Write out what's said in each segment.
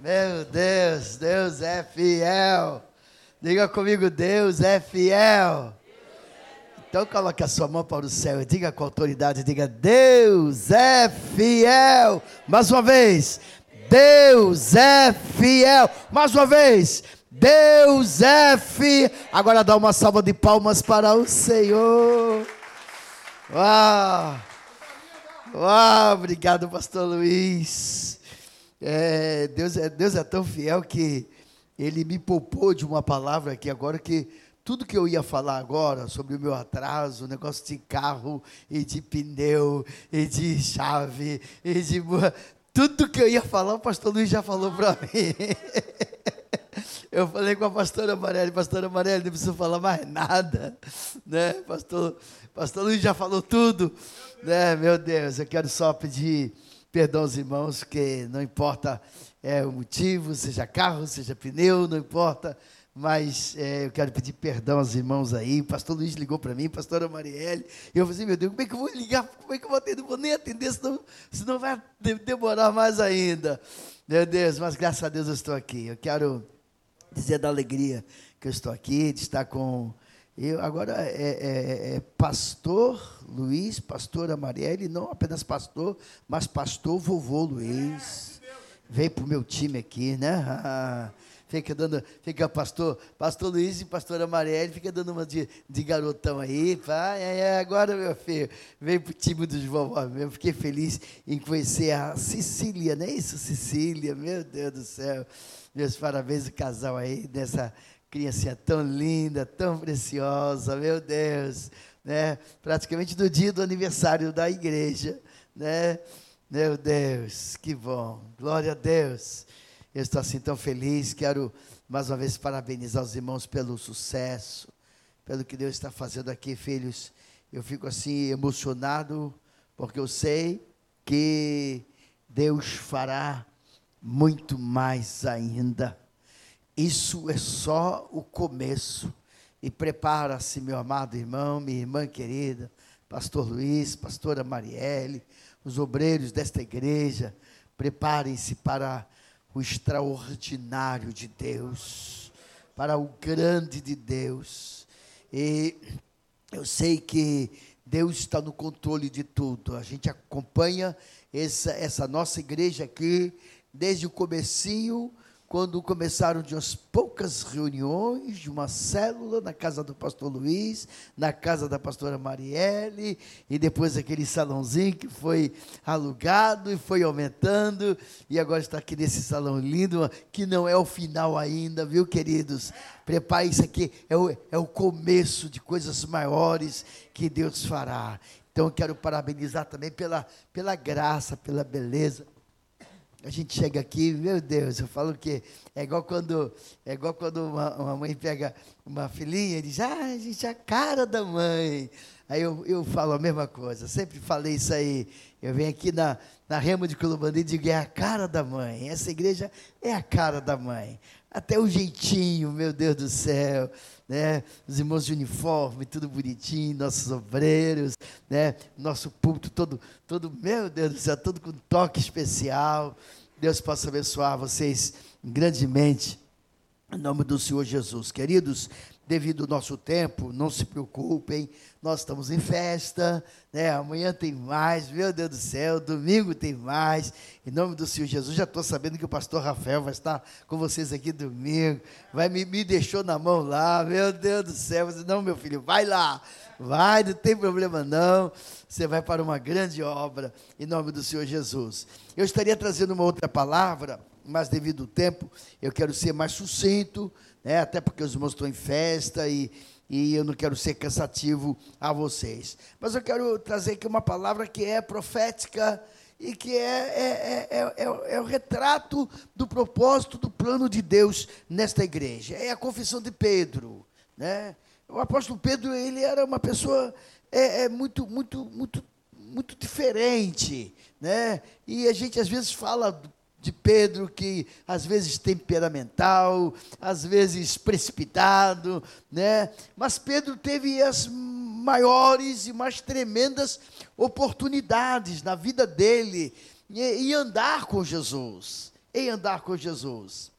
Meu Deus, Deus é fiel. Diga comigo, Deus é fiel. Então coloque a sua mão para o céu e diga com autoridade, diga, Deus é fiel. Mais uma vez, Deus é fiel. Mais uma vez, Deus é fiel. Agora dá uma salva de palmas para o Senhor. Uau! Uau, obrigado, pastor Luiz. É, Deus, é, Deus é tão fiel que ele me poupou de uma palavra aqui agora que tudo que eu ia falar agora sobre o meu atraso, negócio de carro e de pneu e de chave e de tudo que eu ia falar, o pastor Luiz já falou para mim. Eu falei com a pastora Amarela, pastora Amarela, não preciso falar mais nada, né? Pastor, pastor Luiz já falou tudo, né? Meu Deus, eu quero só pedir perdão aos irmãos, que não importa é, o motivo, seja carro, seja pneu, não importa mas é, eu quero pedir perdão aos irmãos aí. O pastor Luiz ligou para mim, pastora Marielle. E eu falei assim, meu Deus, como é que eu vou ligar? Como é que eu vou atender? Não vou nem atender, senão, senão vai demorar mais ainda. Meu Deus, mas graças a Deus eu estou aqui. Eu quero dizer da alegria que eu estou aqui, de estar com. Eu agora é, é, é pastor Luiz, pastora Marielle, não apenas pastor, mas pastor vovô Luiz. Veio para o meu time aqui, né? fica dando, fica pastor, pastor Luiz e pastora Marielle, fica dando uma de, de garotão aí, pai, é, agora meu filho, veio pro time dos vovós mesmo, fiquei feliz em conhecer a Cecília, não é isso, Cecília, meu Deus do céu, meus parabéns o casal aí, dessa criancinha tão linda, tão preciosa, meu Deus, né, praticamente no dia do aniversário da igreja, né, meu Deus, que bom, glória a Deus, eu estou assim tão feliz. Quero mais uma vez parabenizar os irmãos pelo sucesso, pelo que Deus está fazendo aqui, filhos. Eu fico assim emocionado, porque eu sei que Deus fará muito mais ainda. Isso é só o começo. E prepara-se, meu amado irmão, minha irmã querida, pastor Luiz, pastora Marielle, os obreiros desta igreja, preparem-se para o extraordinário de Deus, para o grande de Deus. E eu sei que Deus está no controle de tudo. A gente acompanha essa, essa nossa igreja aqui desde o comecinho quando começaram de umas poucas reuniões, de uma célula na casa do pastor Luiz, na casa da pastora Marielle, e depois aquele salãozinho que foi alugado e foi aumentando, e agora está aqui nesse salão lindo, que não é o final ainda, viu, queridos? Prepare isso aqui, é o, é o começo de coisas maiores que Deus fará. Então eu quero parabenizar também pela, pela graça, pela beleza a gente chega aqui, meu Deus, eu falo que é igual quando, é igual quando uma, uma mãe pega uma filhinha e diz, ah, a gente é a cara da mãe. Aí eu, eu falo a mesma coisa, sempre falei isso aí. Eu venho aqui na, na Remo de Colubandi e digo, é a cara da mãe. Essa igreja é a cara da mãe. Até o jeitinho, meu Deus do céu né? Os irmãos de uniforme, tudo bonitinho, nossos obreiros, né? Nosso púlpito todo, todo, meu Deus do céu, todo com toque especial. Deus possa abençoar vocês grandemente, em nome do Senhor Jesus. Queridos, devido ao nosso tempo, não se preocupem, nós estamos em festa, né? amanhã tem mais, meu Deus do céu, domingo tem mais, em nome do Senhor Jesus, já estou sabendo que o pastor Rafael vai estar com vocês aqui domingo, vai me, me deixou na mão lá, meu Deus do céu, você, não meu filho, vai lá, vai, não tem problema não, você vai para uma grande obra, em nome do Senhor Jesus. Eu estaria trazendo uma outra palavra, mas devido ao tempo, eu quero ser mais sucinto, né? até porque os irmãos estão em festa e, e eu não quero ser cansativo a vocês. Mas eu quero trazer aqui uma palavra que é profética e que é, é, é, é, é o retrato do propósito, do plano de Deus nesta igreja. É a confissão de Pedro. Né? O apóstolo Pedro ele era uma pessoa é, é muito, muito, muito, muito diferente. Né? E a gente às vezes fala de Pedro, que às vezes temperamental, às vezes precipitado, né? Mas Pedro teve as maiores e mais tremendas oportunidades na vida dele em andar com Jesus, em andar com Jesus.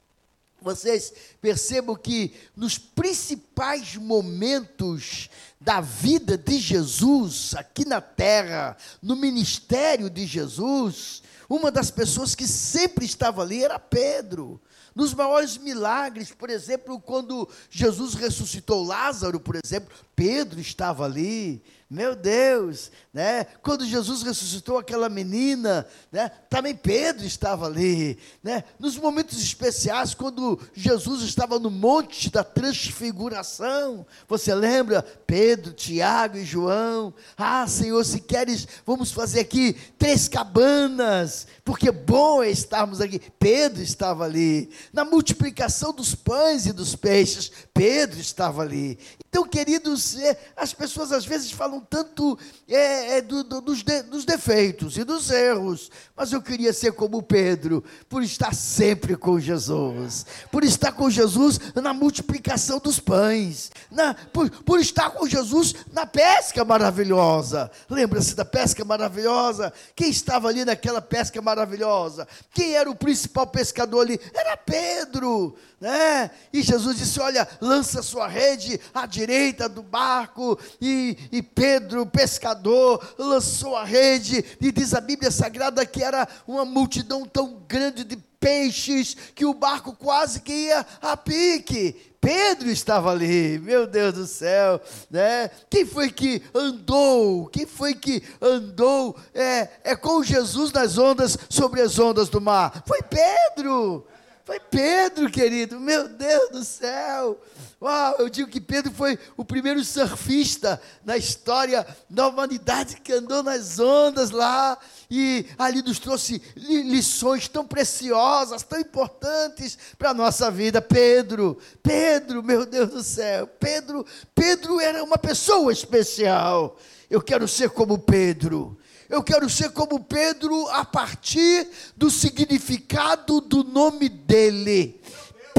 Vocês percebam que nos principais momentos da vida de Jesus, aqui na terra, no ministério de Jesus, uma das pessoas que sempre estava ali era Pedro. Nos maiores milagres, por exemplo, quando Jesus ressuscitou Lázaro, por exemplo, Pedro estava ali. Meu Deus, né? Quando Jesus ressuscitou aquela menina, né? Também Pedro estava ali, né? Nos momentos especiais, quando Jesus estava no monte da transfiguração, você lembra? Pedro, Tiago e João. Ah, Senhor, se queres, vamos fazer aqui três cabanas, porque bom é estarmos aqui. Pedro estava ali. Na multiplicação dos pães e dos peixes, Pedro estava ali. Então, queridos, é, as pessoas às vezes falam tanto é, é, do, do, dos, de, dos defeitos e dos erros, mas eu queria ser como Pedro, por estar sempre com Jesus, por estar com Jesus na multiplicação dos pães, na, por, por estar com Jesus na pesca maravilhosa. Lembra-se da pesca maravilhosa? Quem estava ali naquela pesca maravilhosa? Quem era o principal pescador ali? Era Pedro né? E Jesus disse: Olha, lança sua rede à direita do barco. E, e Pedro, pescador, lançou a rede. E diz a Bíblia Sagrada que era uma multidão tão grande de peixes que o barco quase que ia a pique. Pedro estava ali, meu Deus do céu, né? Quem foi que andou? Quem foi que andou é, é com Jesus nas ondas, sobre as ondas do mar? Foi Pedro. Foi Pedro, querido, meu Deus do céu. Uau, eu digo que Pedro foi o primeiro surfista na história da humanidade que andou nas ondas lá e ali nos trouxe lições tão preciosas, tão importantes para a nossa vida. Pedro, Pedro, meu Deus do céu, Pedro, Pedro era uma pessoa especial. Eu quero ser como Pedro. Eu quero ser como Pedro a partir do significado do nome dele.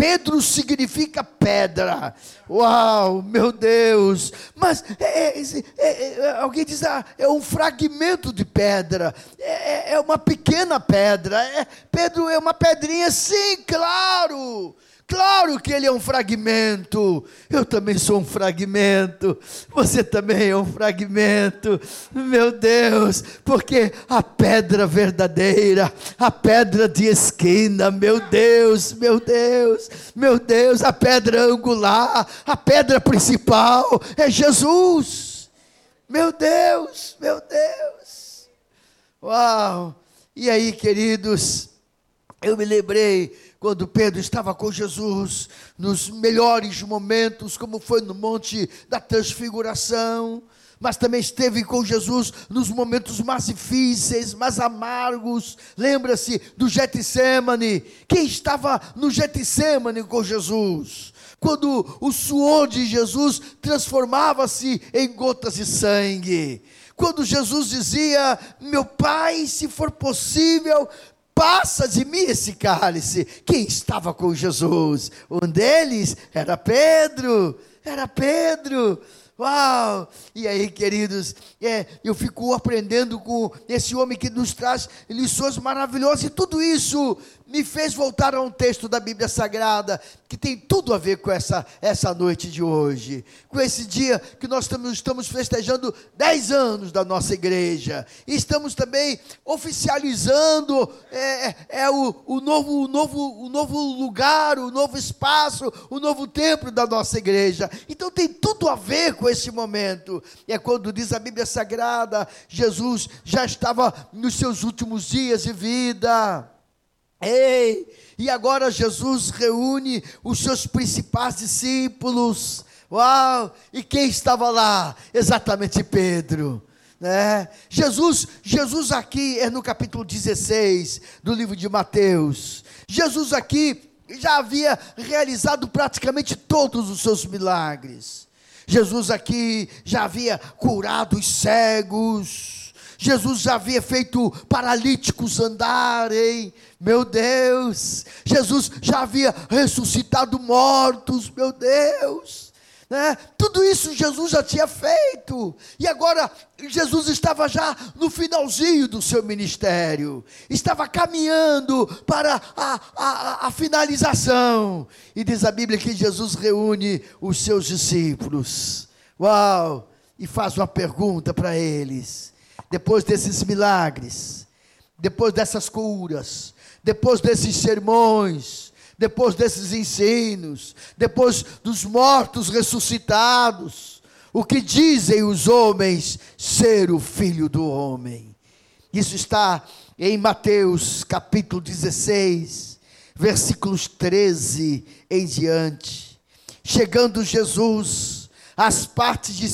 Pedro significa pedra. Uau, meu Deus! Mas é, é, é, é alguém diz, ah, é um fragmento de pedra, é, é, é uma pequena pedra. Pedro é uma pedrinha, sim, claro. Claro que ele é um fragmento. Eu também sou um fragmento. Você também é um fragmento. Meu Deus, porque a pedra verdadeira, a pedra de esquina, meu Deus, meu Deus, meu Deus, a pedra angular, a pedra principal é Jesus. Meu Deus, meu Deus. Uau! E aí, queridos, eu me lembrei quando Pedro estava com Jesus, nos melhores momentos, como foi no Monte da Transfiguração, mas também esteve com Jesus nos momentos mais difíceis, mais amargos. Lembra-se do Getsemane? Quem estava no Getsemane com Jesus? Quando o suor de Jesus transformava-se em gotas de sangue. Quando Jesus dizia: Meu Pai, se for possível, passa de mim esse cálice. Quem estava com Jesus? Um deles era Pedro. Era Pedro. Uau! E aí, queridos, é, eu fico aprendendo com esse homem que nos traz lições maravilhosas, e tudo isso me fez voltar a um texto da Bíblia Sagrada que tem tudo a ver com essa, essa noite de hoje, com esse dia que nós estamos, festejando 10 anos da nossa igreja, e estamos também oficializando é, é, é o, o, novo, o, novo, o novo lugar, o novo espaço, o novo templo da nossa igreja. Então tem tudo a ver com esse momento. E é quando diz a Bíblia Sagrada, Jesus já estava nos seus últimos dias de vida. Ei, e agora Jesus reúne os seus principais discípulos. Uau! E quem estava lá? Exatamente Pedro. Né? Jesus, Jesus aqui é no capítulo 16 do livro de Mateus. Jesus aqui já havia realizado praticamente todos os seus milagres. Jesus aqui já havia curado os cegos Jesus já havia feito paralíticos andarem, meu Deus. Jesus já havia ressuscitado mortos, meu Deus. Né? Tudo isso Jesus já tinha feito. E agora Jesus estava já no finalzinho do seu ministério. Estava caminhando para a, a, a finalização. E diz a Bíblia que Jesus reúne os seus discípulos. Uau! E faz uma pergunta para eles. Depois desses milagres, depois dessas curas, depois desses sermões, depois desses ensinos, depois dos mortos ressuscitados, o que dizem os homens ser o filho do homem? Isso está em Mateus capítulo 16, versículos 13 em diante. Chegando Jesus às partes de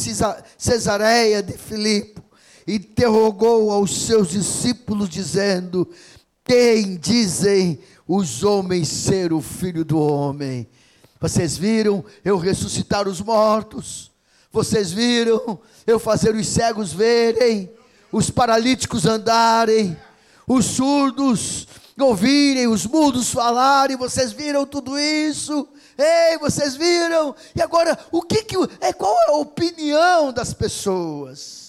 Cesareia de Filipe, interrogou aos seus discípulos, dizendo: Quem dizem os homens ser o filho do homem. Vocês viram eu ressuscitar os mortos? Vocês viram eu fazer os cegos verem, os paralíticos andarem, os surdos ouvirem, os mudos falarem? Vocês viram tudo isso? Ei, vocês viram? E agora, o que que é qual é a opinião das pessoas?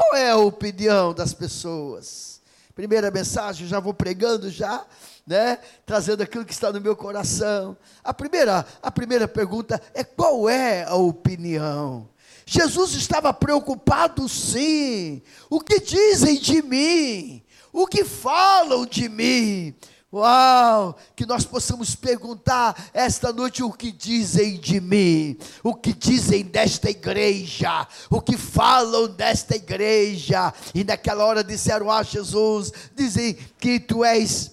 Qual é a opinião das pessoas? Primeira mensagem, já vou pregando já né? Trazendo aquilo que está no meu coração. A primeira, a primeira pergunta é qual é a opinião? Jesus estava preocupado sim. O que dizem de mim? O que falam de mim? Uau! Que nós possamos perguntar esta noite o que dizem de mim, o que dizem desta igreja, o que falam desta igreja. E naquela hora disseram a Jesus: dizem que tu és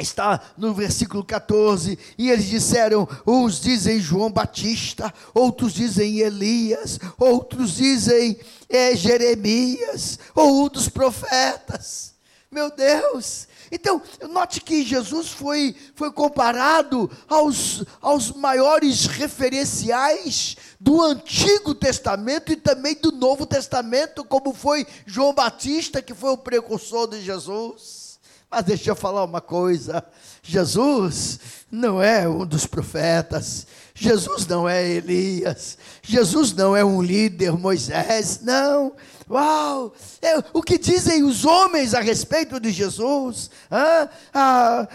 está no versículo 14, e eles disseram: uns dizem João Batista, outros dizem Elias, outros dizem é, Jeremias, ou um dos profetas. Meu Deus! Então, note que Jesus foi, foi comparado aos, aos maiores referenciais do Antigo Testamento e também do Novo Testamento, como foi João Batista, que foi o precursor de Jesus. Mas deixa eu falar uma coisa: Jesus não é um dos profetas, Jesus não é Elias, Jesus não é um líder, Moisés, não. Uau! É, o que dizem os homens a respeito de Jesus? Ah, ah,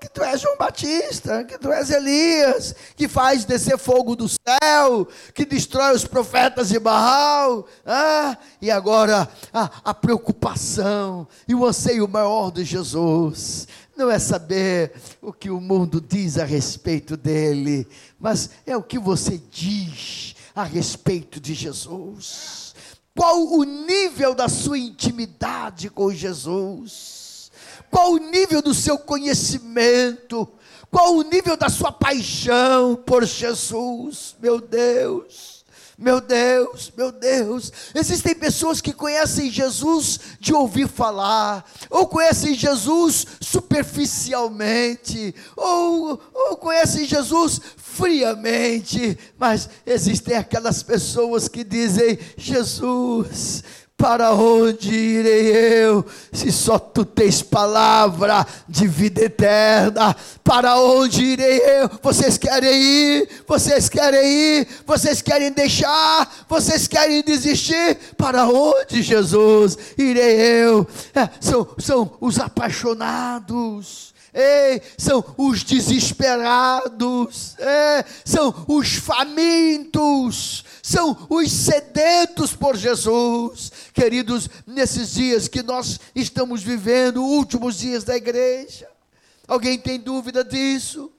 que tu és João Batista, que tu és Elias, que faz descer fogo do céu, que destrói os profetas de Baal. Ah, e agora a, a preocupação e o anseio maior de Jesus não é saber o que o mundo diz a respeito dele, mas é o que você diz a respeito de Jesus. Qual o nível da sua intimidade com Jesus? Qual o nível do seu conhecimento? Qual o nível da sua paixão por Jesus? Meu Deus. Meu Deus, meu Deus, existem pessoas que conhecem Jesus de ouvir falar, ou conhecem Jesus superficialmente, ou, ou conhecem Jesus friamente, mas existem aquelas pessoas que dizem: Jesus, para onde irei eu, se só tu tens palavra de vida eterna? Para onde irei eu? Vocês querem ir? Vocês querem ir? Vocês querem deixar? Vocês querem desistir? Para onde, Jesus, irei eu? É, são, são os apaixonados. Ei, são os desesperados, é, são os famintos, são os sedentos por Jesus. Queridos, nesses dias que nós estamos vivendo, últimos dias da igreja, alguém tem dúvida disso?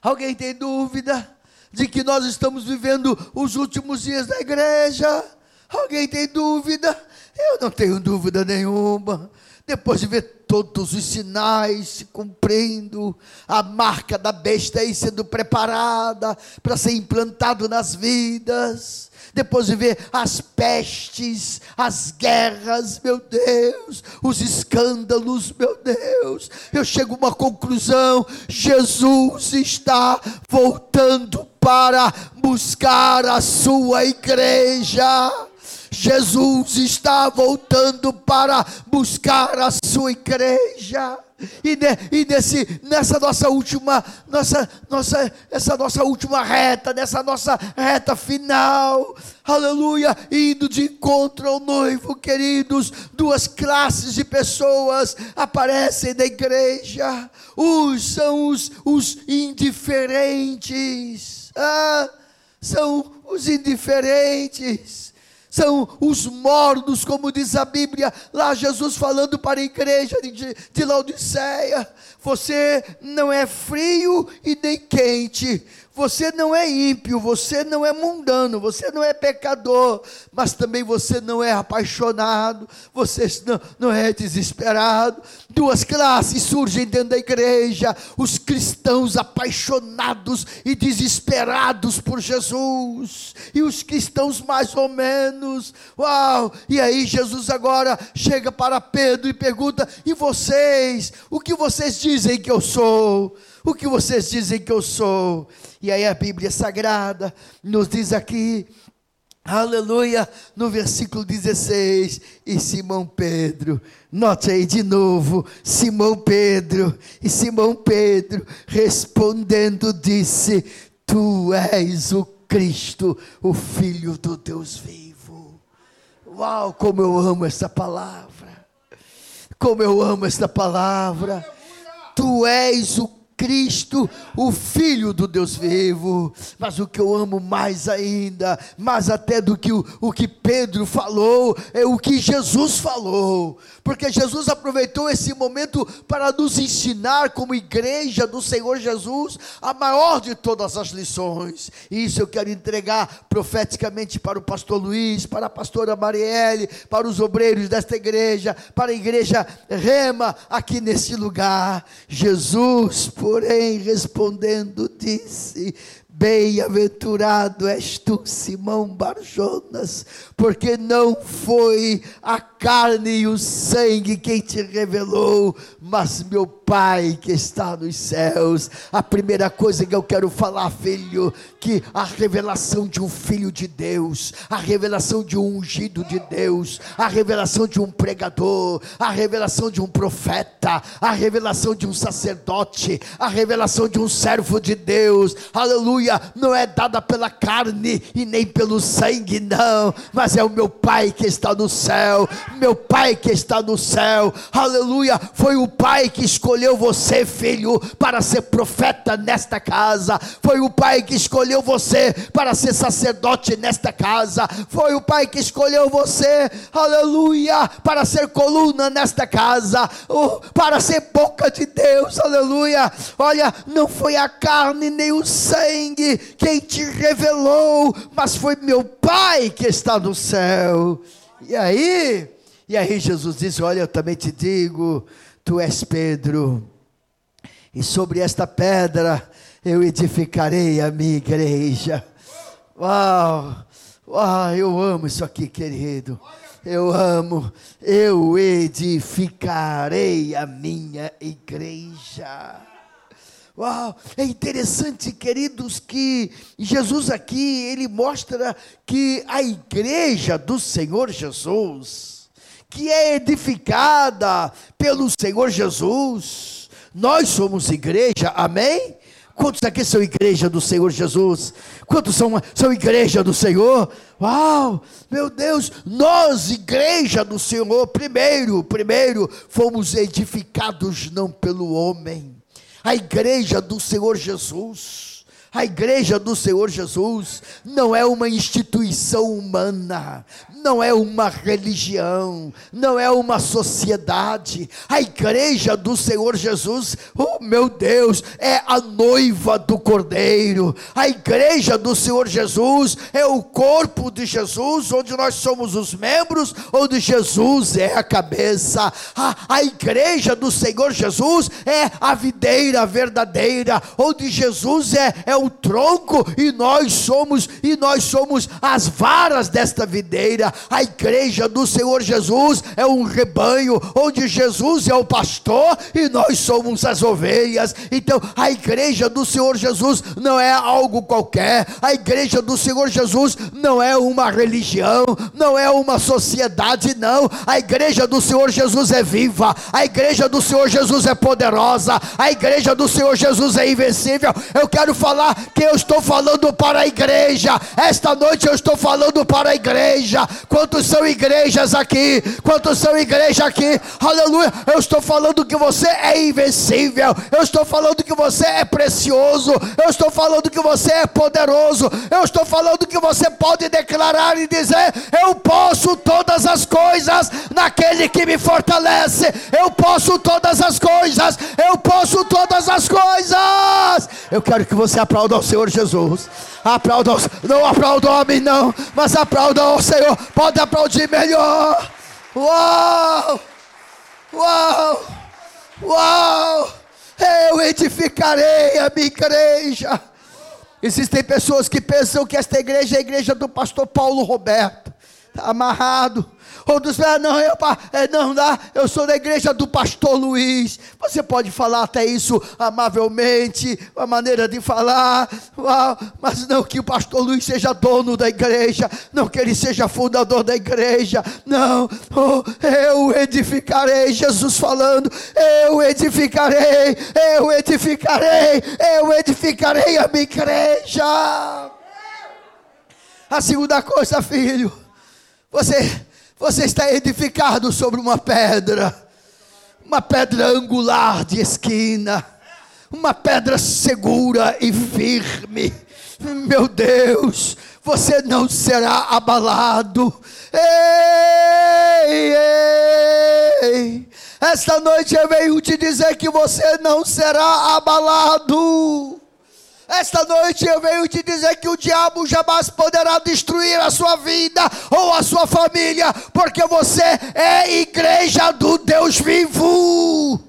Alguém tem dúvida de que nós estamos vivendo os últimos dias da igreja? Alguém tem dúvida? Eu não tenho dúvida nenhuma. Depois de ver todos os sinais se cumprindo, a marca da besta aí sendo preparada para ser implantado nas vidas, depois de ver as pestes, as guerras, meu Deus, os escândalos, meu Deus, eu chego a uma conclusão: Jesus está voltando para buscar a sua igreja. Jesus está voltando para buscar a sua igreja. E, e nesse, nessa nossa última, nossa, nossa, essa nossa última reta, nessa nossa reta final, aleluia, indo de encontro ao noivo, queridos, duas classes de pessoas aparecem na igreja. Uns são os, os indiferentes, ah, são os indiferentes são os mornos, como diz a Bíblia, lá Jesus falando para a igreja de, de Laodiceia: você não é frio e nem quente, você não é ímpio, você não é mundano, você não é pecador, mas também você não é apaixonado, você não, não é desesperado. Duas classes surgem dentro da igreja: os cristãos apaixonados e desesperados por Jesus, e os cristãos mais ou menos. Uau! E aí Jesus agora chega para Pedro e pergunta: e vocês? O que vocês dizem que eu sou? O que vocês dizem que eu sou? E aí a Bíblia Sagrada nos diz aqui, aleluia, no versículo 16, e Simão Pedro, note aí de novo, Simão Pedro, e Simão Pedro respondendo disse: Tu és o Cristo, o Filho do Deus vivo. Uau, como eu amo essa palavra! Como eu amo esta palavra! Tu és o Cristo, o Filho do Deus vivo. Mas o que eu amo mais ainda, mais até do que o, o que Pedro falou, é o que Jesus falou. Porque Jesus aproveitou esse momento para nos ensinar, como igreja do Senhor Jesus, a maior de todas as lições. E isso eu quero entregar profeticamente para o pastor Luiz, para a pastora Marielle, para os obreiros desta igreja, para a igreja Rema, aqui nesse lugar. Jesus, por porém, respondendo, disse: Bem-aventurado és tu, Simão Barjonas, porque não foi a carne e o sangue quem te revelou, mas meu Pai que está nos céus. A primeira coisa que eu quero falar, filho, que a revelação de um filho de Deus, a revelação de um ungido de Deus, a revelação de um pregador, a revelação de um profeta, a revelação de um sacerdote, a revelação de um servo de Deus, aleluia, não é dada pela carne e nem pelo sangue, não, mas é o meu Pai que está no céu, meu Pai que está no céu, aleluia, foi o Pai que escolheu você, filho, para ser profeta nesta casa. Foi o pai que escolheu você para ser sacerdote nesta casa. Foi o pai que escolheu você, aleluia, para ser coluna nesta casa, para ser boca de Deus, aleluia. Olha, não foi a carne nem o sangue quem te revelou, mas foi meu pai que está no céu. E aí, e aí Jesus disse: Olha, eu também te digo, Tu és Pedro, e sobre esta pedra eu edificarei a minha igreja. Uau, uau, eu amo isso aqui, querido. Eu amo, eu edificarei a minha igreja. Uau, é interessante, queridos, que Jesus aqui, ele mostra que a igreja do Senhor Jesus, que é edificada pelo Senhor Jesus. Nós somos igreja, amém? Quantos aqui são igreja do Senhor Jesus? Quantos são, são igreja do Senhor? Uau, meu Deus, nós, igreja do Senhor, primeiro, primeiro, fomos edificados não pelo homem, a igreja do Senhor Jesus a igreja do Senhor Jesus não é uma instituição humana, não é uma religião, não é uma sociedade. A igreja do Senhor Jesus, oh meu Deus, é a noiva do Cordeiro. A igreja do Senhor Jesus é o corpo de Jesus, onde nós somos os membros, onde Jesus é a cabeça. A, a igreja do Senhor Jesus é a videira verdadeira, onde Jesus é, é o o tronco e nós somos e nós somos as varas desta videira. A igreja do Senhor Jesus é um rebanho onde Jesus é o pastor e nós somos as ovelhas. Então, a igreja do Senhor Jesus não é algo qualquer. A igreja do Senhor Jesus não é uma religião, não é uma sociedade, não. A igreja do Senhor Jesus é viva. A igreja do Senhor Jesus é poderosa. A igreja do Senhor Jesus é invencível. Eu quero falar que eu estou falando para a igreja. Esta noite eu estou falando para a igreja. Quantos são igrejas aqui? Quantos são igrejas aqui? Aleluia. Eu estou falando que você é invencível. Eu estou falando que você é precioso. Eu estou falando que você é poderoso. Eu estou falando que você pode declarar e dizer: Eu posso todas as coisas naquele que me fortalece. Eu posso todas as coisas. Eu posso todas as coisas. Eu quero que você aplauda ao Senhor Jesus. Aplauda, não aplauda o homem, não, mas aplauda ao Senhor. Pode aplaudir melhor. Uau! Uau! Uau! Eu edificarei a minha igreja. Existem pessoas que pensam que esta igreja é a igreja do pastor Paulo Roberto. Está amarrado Outros falam, não, eu, é, não dá, eu sou da igreja do pastor Luiz. Você pode falar até isso amavelmente, a maneira de falar, mas não que o pastor Luiz seja dono da igreja, não que ele seja fundador da igreja, não, oh, eu edificarei, Jesus falando, eu edificarei, eu edificarei, eu edificarei a minha igreja. A segunda coisa, filho, você você está edificado sobre uma pedra, uma pedra angular de esquina, uma pedra segura e firme. Meu Deus, você não será abalado. Ei, ei. Esta noite eu venho te dizer que você não será abalado. Esta noite eu venho te dizer que o diabo jamais poderá destruir a sua vida ou a sua família, porque você é igreja do Deus vivo.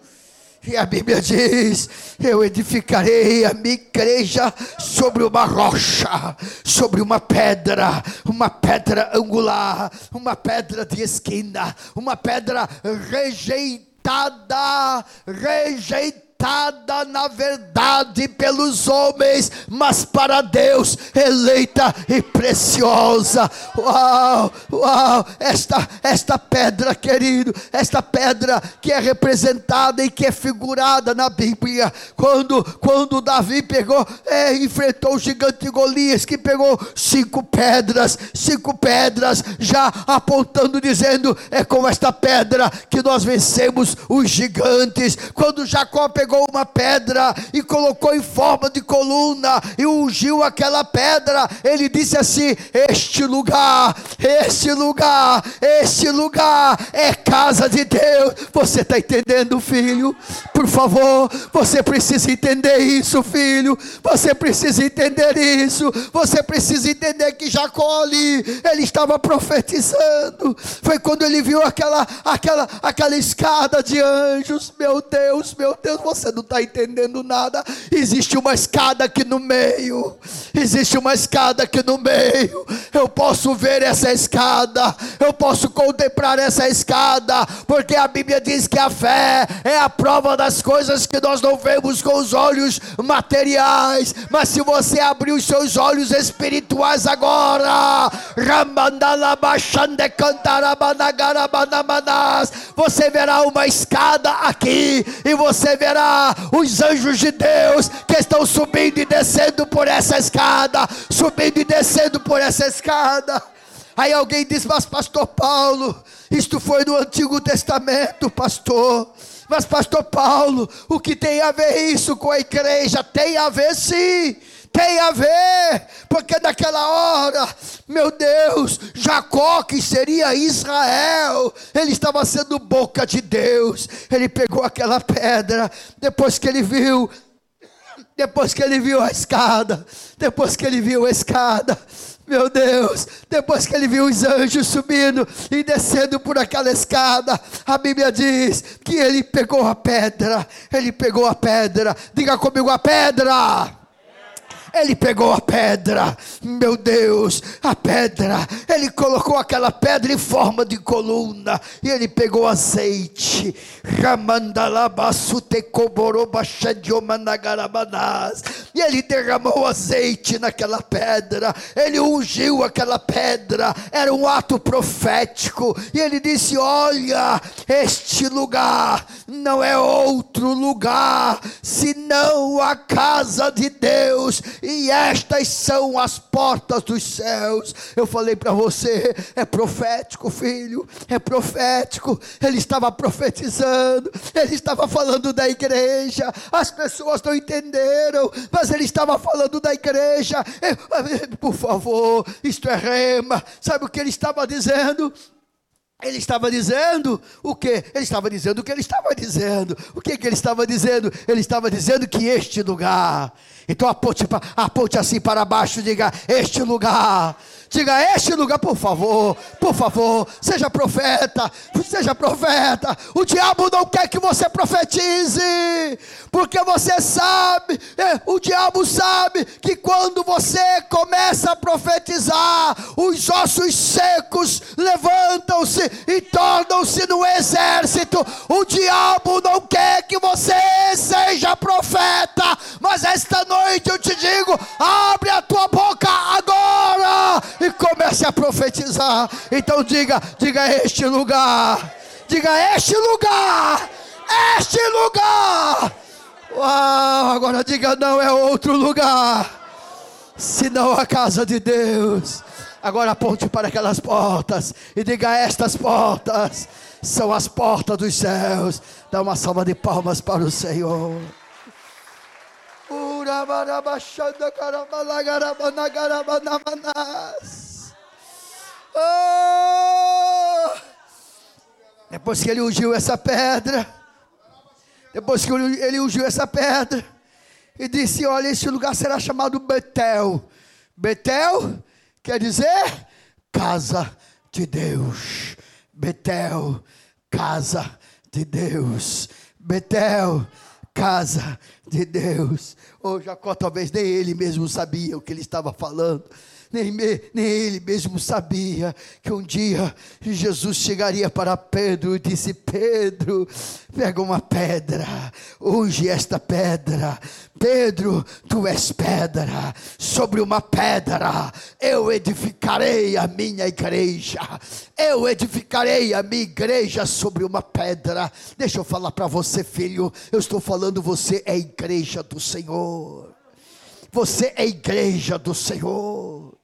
E a Bíblia diz: Eu edificarei a minha igreja sobre uma rocha, sobre uma pedra, uma pedra angular, uma pedra de esquina, uma pedra rejeitada, rejeitada rejeitada na verdade pelos homens, mas para Deus eleita e preciosa. Uau, uau, esta, esta pedra, querido, esta pedra que é representada e que é figurada na Bíblia, quando, quando Davi pegou, é, enfrentou o gigante Golias, que pegou cinco pedras, cinco pedras, já apontando, dizendo: é com esta pedra que nós vencemos os gigantes. Quando Jacó pegou pegou uma pedra e colocou em forma de coluna e ungiu aquela pedra. Ele disse assim: Este lugar, este lugar, este lugar é casa de Deus. Você está entendendo, filho? Por favor, você precisa entender isso, filho. Você precisa entender isso. Você precisa entender que Jacó ali, ele estava profetizando. Foi quando ele viu aquela, aquela, aquela escada de anjos. Meu Deus, meu Deus, você não está entendendo nada. Existe uma escada aqui no meio. Existe uma escada aqui no meio. Eu posso ver essa escada. Eu posso contemplar essa escada. Porque a Bíblia diz que a fé é a prova das coisas que nós não vemos com os olhos materiais. Mas se você abrir os seus olhos espirituais agora, você verá uma escada aqui. E você verá os anjos de Deus que estão subindo e descendo por essa escada, subindo e descendo por essa escada. Aí alguém diz, mas pastor Paulo, isto foi no Antigo Testamento, pastor. Mas pastor Paulo, o que tem a ver isso com a igreja? Tem a ver sim tem a ver, porque naquela hora, meu Deus, Jacó, que seria Israel, ele estava sendo boca de Deus. Ele pegou aquela pedra, depois que ele viu, depois que ele viu a escada, depois que ele viu a escada, meu Deus, depois que ele viu os anjos subindo e descendo por aquela escada, a Bíblia diz que ele pegou a pedra, ele pegou a pedra, diga comigo a pedra Ele pegou a pedra, meu Deus, a pedra. Ele colocou aquela pedra em forma de coluna. E ele pegou azeite. E ele derramou azeite naquela pedra. Ele ungiu aquela pedra. Era um ato profético. E ele disse: Olha, este lugar não é outro lugar senão a casa de Deus e estas são as portas dos céus. Eu falei para você, é profético, filho, é profético. Ele estava profetizando, ele estava falando da igreja. As pessoas não entenderam, mas ele estava falando da igreja. Por favor, isto é rema. Sabe o que ele estava dizendo? Ele estava dizendo o que? Ele estava dizendo o que ele estava dizendo. O que, que ele estava dizendo? Ele estava dizendo que este lugar. Então aponte, aponte assim para baixo, diga: Este lugar Diga este lugar, por favor, por favor, seja profeta, seja profeta. O diabo não quer que você profetize, porque você sabe, é, o diabo sabe que quando você começa a profetizar, os ossos secos levantam-se e tornam-se no exército. O diabo não quer que você seja profeta, mas esta noite eu te digo: abre a tua boca agora e comece a profetizar. Então diga, diga este lugar. Diga este lugar. Este lugar. Uau, agora diga não é outro lugar. Senão a casa de Deus. Agora aponte para aquelas portas e diga: Estas portas são as portas dos céus. Dá uma salva de palmas para o Senhor. Oh! Depois que ele ungiu essa pedra, depois que ele ungiu essa pedra, e disse: Olha, esse lugar será chamado Betel. Betel quer dizer casa de Deus. Betel, casa de Deus. Betel, casa de Deus. Ou Jacó talvez nem ele mesmo sabia o que ele estava falando nem, nem ele mesmo sabia que um dia Jesus chegaria para Pedro e disse: Pedro, pega uma pedra, unge esta pedra. Pedro, tu és pedra, sobre uma pedra eu edificarei a minha igreja. Eu edificarei a minha igreja sobre uma pedra. Deixa eu falar para você, filho. Eu estou falando, você é igreja do Senhor. Você é igreja do Senhor.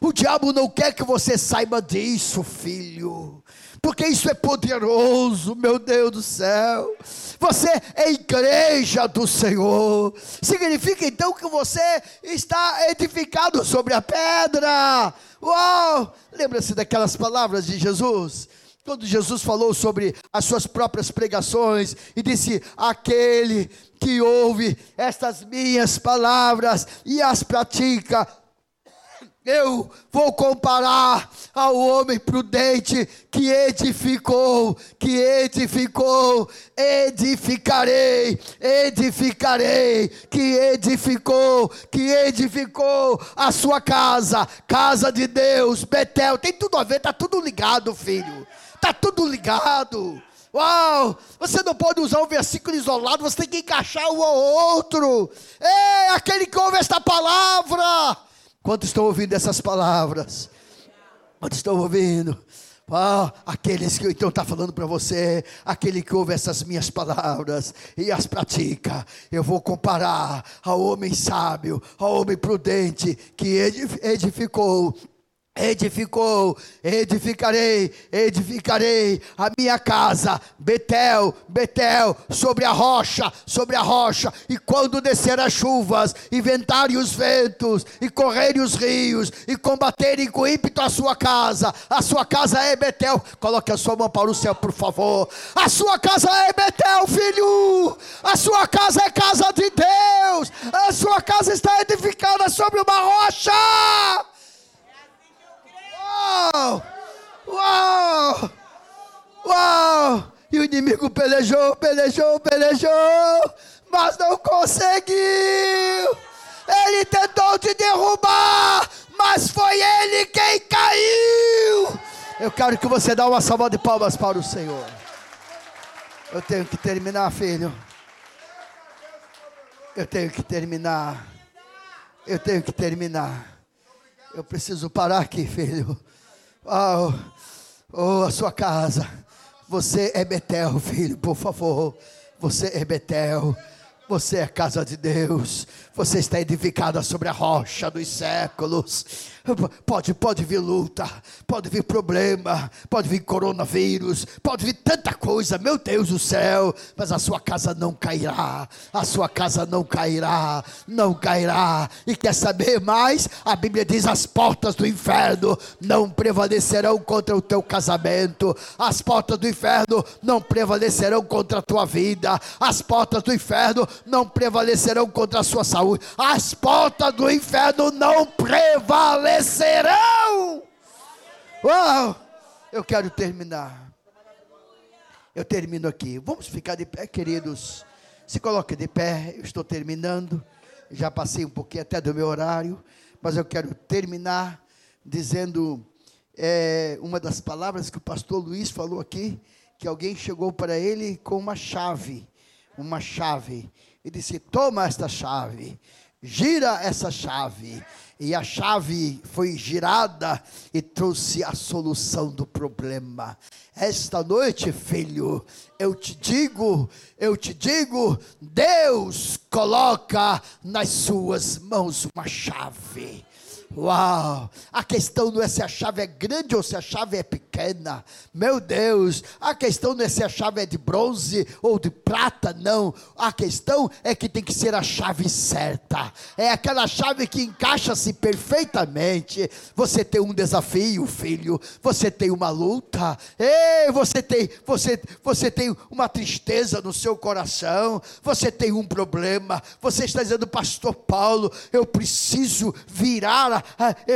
O diabo não quer que você saiba disso, filho. Porque isso é poderoso, meu Deus do céu. Você é igreja do Senhor. Significa então que você está edificado sobre a pedra. Uau! Lembra-se daquelas palavras de Jesus? Quando Jesus falou sobre as suas próprias pregações e disse: Aquele que ouve estas minhas palavras e as pratica, eu vou comparar ao homem prudente que edificou, que edificou, edificarei, edificarei, que edificou, que edificou a sua casa, casa de Deus, Betel, tem tudo a ver, está tudo ligado, filho, está tudo ligado. Uau! Você não pode usar um versículo isolado, você tem que encaixar um ao outro. É aquele que ouve esta palavra Quantos estão ouvindo essas palavras? Quantos estão ouvindo? Ah, aqueles que então está falando para você, aquele que ouve essas minhas palavras e as pratica, eu vou comparar ao homem sábio, ao homem prudente que edificou edificou, edificarei, edificarei a minha casa, Betel, Betel, sobre a rocha, sobre a rocha, e quando descer as chuvas, e ventarem os ventos, e correrem os rios, e combaterem com ímpeto a sua casa, a sua casa é Betel, coloque a sua mão para o céu, por favor, a sua casa é Betel, filho, a sua casa é casa de Deus, a sua casa está edificada sobre uma rocha, Uau! Uau! Uau! E o inimigo pelejou, pelejou, pelejou, mas não conseguiu. Ele tentou te derrubar, mas foi ele quem caiu. Eu quero que você dê uma salva de palmas para o Senhor. Eu tenho que terminar, filho. Eu tenho que terminar. Eu tenho que terminar. Eu preciso parar aqui, filho. Oh, oh, a sua casa. Você é Betel, filho, por favor. Você é Betel. Você é casa de Deus. Você está edificada sobre a rocha dos séculos. Pode, pode vir luta, pode vir problema, pode vir coronavírus, pode vir tanta coisa, meu Deus do céu, mas a sua casa não cairá, a sua casa não cairá, não cairá. E quer saber mais? A Bíblia diz: as portas do inferno não prevalecerão contra o teu casamento, as portas do inferno não prevalecerão contra a tua vida, as portas do inferno não prevalecerão contra a sua saúde, as portas do inferno não prevalecerão prevalecerão. Uau! Eu quero terminar. Eu termino aqui. Vamos ficar de pé, queridos. Se coloque de pé. Eu estou terminando. Já passei um pouquinho até do meu horário, mas eu quero terminar dizendo é, uma das palavras que o pastor Luiz falou aqui, que alguém chegou para ele com uma chave, uma chave, e disse: Toma esta chave, gira essa chave, e a chave foi girada e trouxe a solução do problema. Esta noite, filho, eu te digo, eu te digo, Deus coloca nas suas mãos uma chave. Uau! A questão não é se a chave é grande ou se a chave é pequena. Meu Deus, a questão não é se a chave é de bronze ou de prata, não. A questão é que tem que ser a chave certa. É aquela chave que encaixa-se perfeitamente. Você tem um desafio, filho. Você tem uma luta. Ei, você tem, você, você tem uma tristeza no seu coração. Você tem um problema. Você está dizendo, Pastor Paulo, eu preciso virar a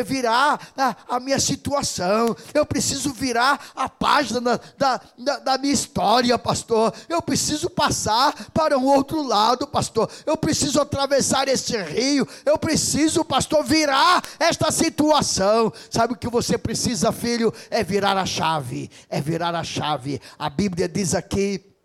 virar a, a, minha situação, eu preciso virar a página da, da, da minha história, pastor. Eu preciso passar para um outro lado, pastor. Eu preciso atravessar este rio, eu preciso, pastor, virar esta situação. Sabe o que você precisa, filho? É virar a chave, é virar a chave. A Bíblia diz aqui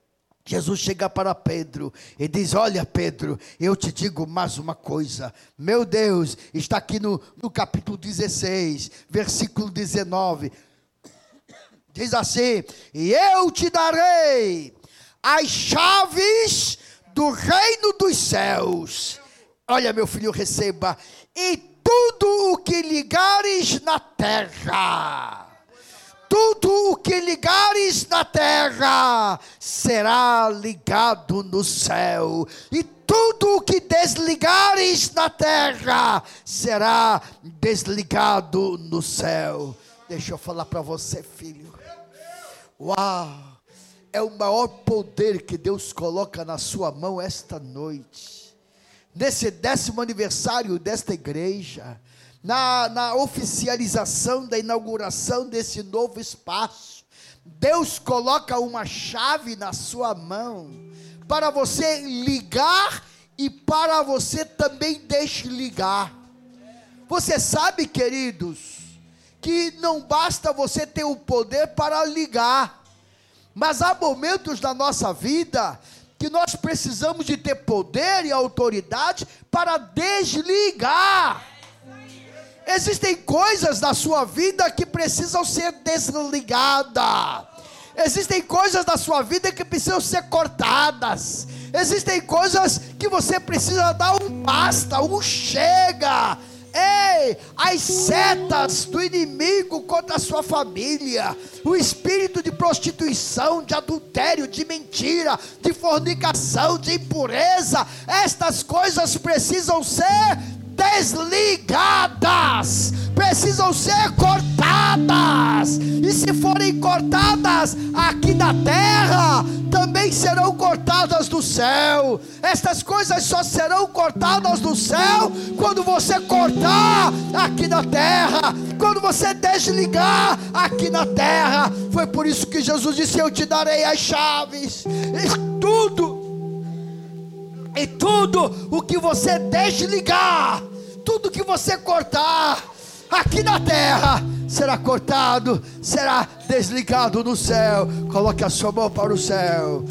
Jesus chega para Pedro e diz: Olha, Pedro, eu te digo mais uma coisa. Meu Deus, está aqui no, no capítulo 16, versículo 19. Diz assim: E eu te darei as chaves do reino dos céus. Olha, meu filho, receba. E tudo o que ligares na terra tudo o que ligares na terra será ligado no céu, e tudo o que desligares na terra será desligado no céu. Deixa eu falar para você, filho. Uau! É o maior poder que Deus coloca na sua mão esta noite. Nesse décimo aniversário desta igreja na, na oficialização da inauguração desse novo espaço, Deus coloca uma chave na sua mão para você ligar e para você também desligar. Você sabe, queridos, que não basta você ter o poder para ligar, mas há momentos da nossa vida que nós precisamos de ter poder e autoridade para desligar. Existem coisas na sua vida que precisam ser desligadas. Existem coisas na sua vida que precisam ser cortadas. Existem coisas que você precisa dar um basta, um chega. Ei, as setas do inimigo contra a sua família, o espírito de prostituição, de adultério, de mentira, de fornicação, de impureza, estas coisas precisam ser desligadas, precisam ser cortadas, e se forem cortadas aqui na terra, também serão cortadas do céu. Estas coisas só serão cortadas do céu quando você cortar aqui na terra, quando você desligar aqui na terra. Foi por isso que Jesus disse: Eu te darei as chaves, e tudo E tudo o que você desligar, tudo que você cortar aqui na terra, será cortado, será desligado no céu. Coloque a sua mão para o céu.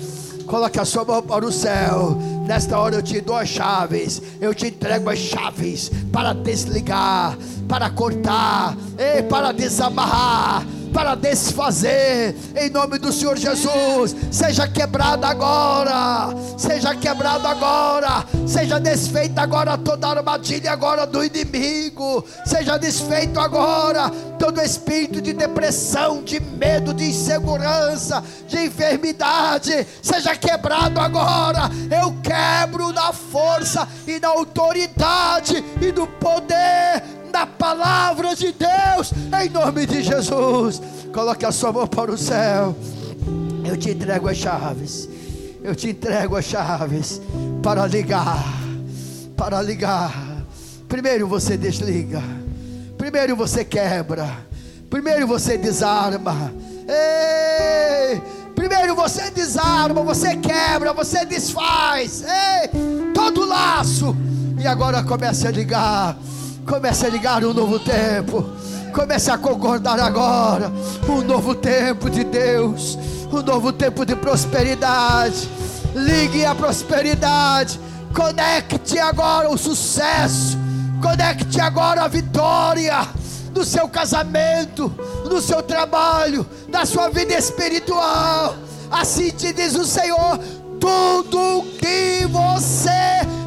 Coloque a sua mão para o céu. Nesta hora eu te dou as chaves. Eu te entrego as chaves para desligar, para cortar, e para desamarrar para desfazer, em nome do Senhor Jesus. Seja quebrado agora, seja quebrado agora, seja desfeita agora toda armadilha agora do inimigo, seja desfeito agora todo espírito de depressão, de medo, de insegurança, de enfermidade, seja quebrado agora. Eu quebro na força e na autoridade e no poder da palavra de Deus, em nome de Jesus. Coloque a sua mão para o céu. Eu te entrego as chaves. Eu te entrego as chaves para ligar. Para ligar. Primeiro você desliga. Primeiro você quebra. Primeiro você desarma. Ei! Primeiro você desarma, você quebra, você desfaz. Ei! Todo laço. E agora comece a ligar. Comece a ligar um novo tempo. Comece a concordar agora. Um novo tempo de Deus. Um novo tempo de prosperidade. Ligue a prosperidade. Conecte agora o sucesso. Conecte agora a vitória do seu casamento, do seu trabalho, da sua vida espiritual. Assim te diz o Senhor: tudo que você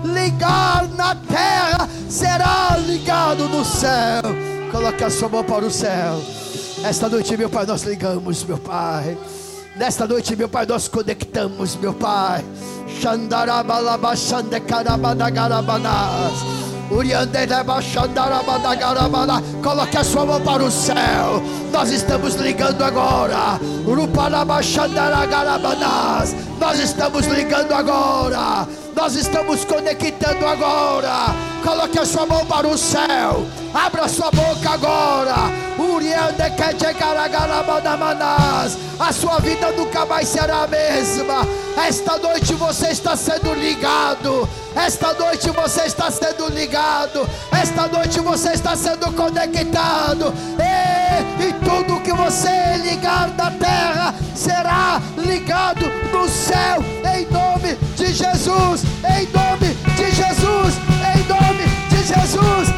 ligar na terra será ligado no céu. Coloque a sua mão para o céu. Esta noite, meu Pai, nós ligamos, meu Pai. Nesta noite, meu Pai, nós conectamos, meu Pai. Coloque a sua mão para o céu. Nós estamos ligando agora. Nós estamos ligando agora. Nós estamos conectando agora. Coloque a sua mão para o céu. Abra sua boca agora. A sua vida nunca mais será a mesma. Esta noite você está sendo ligado. Esta noite você está sendo ligado. Esta noite você está sendo conectado. E, e tudo que você ligar da terra será ligado no céu, em nome de Jesus, em nome de Jesus, em nome de Jesus.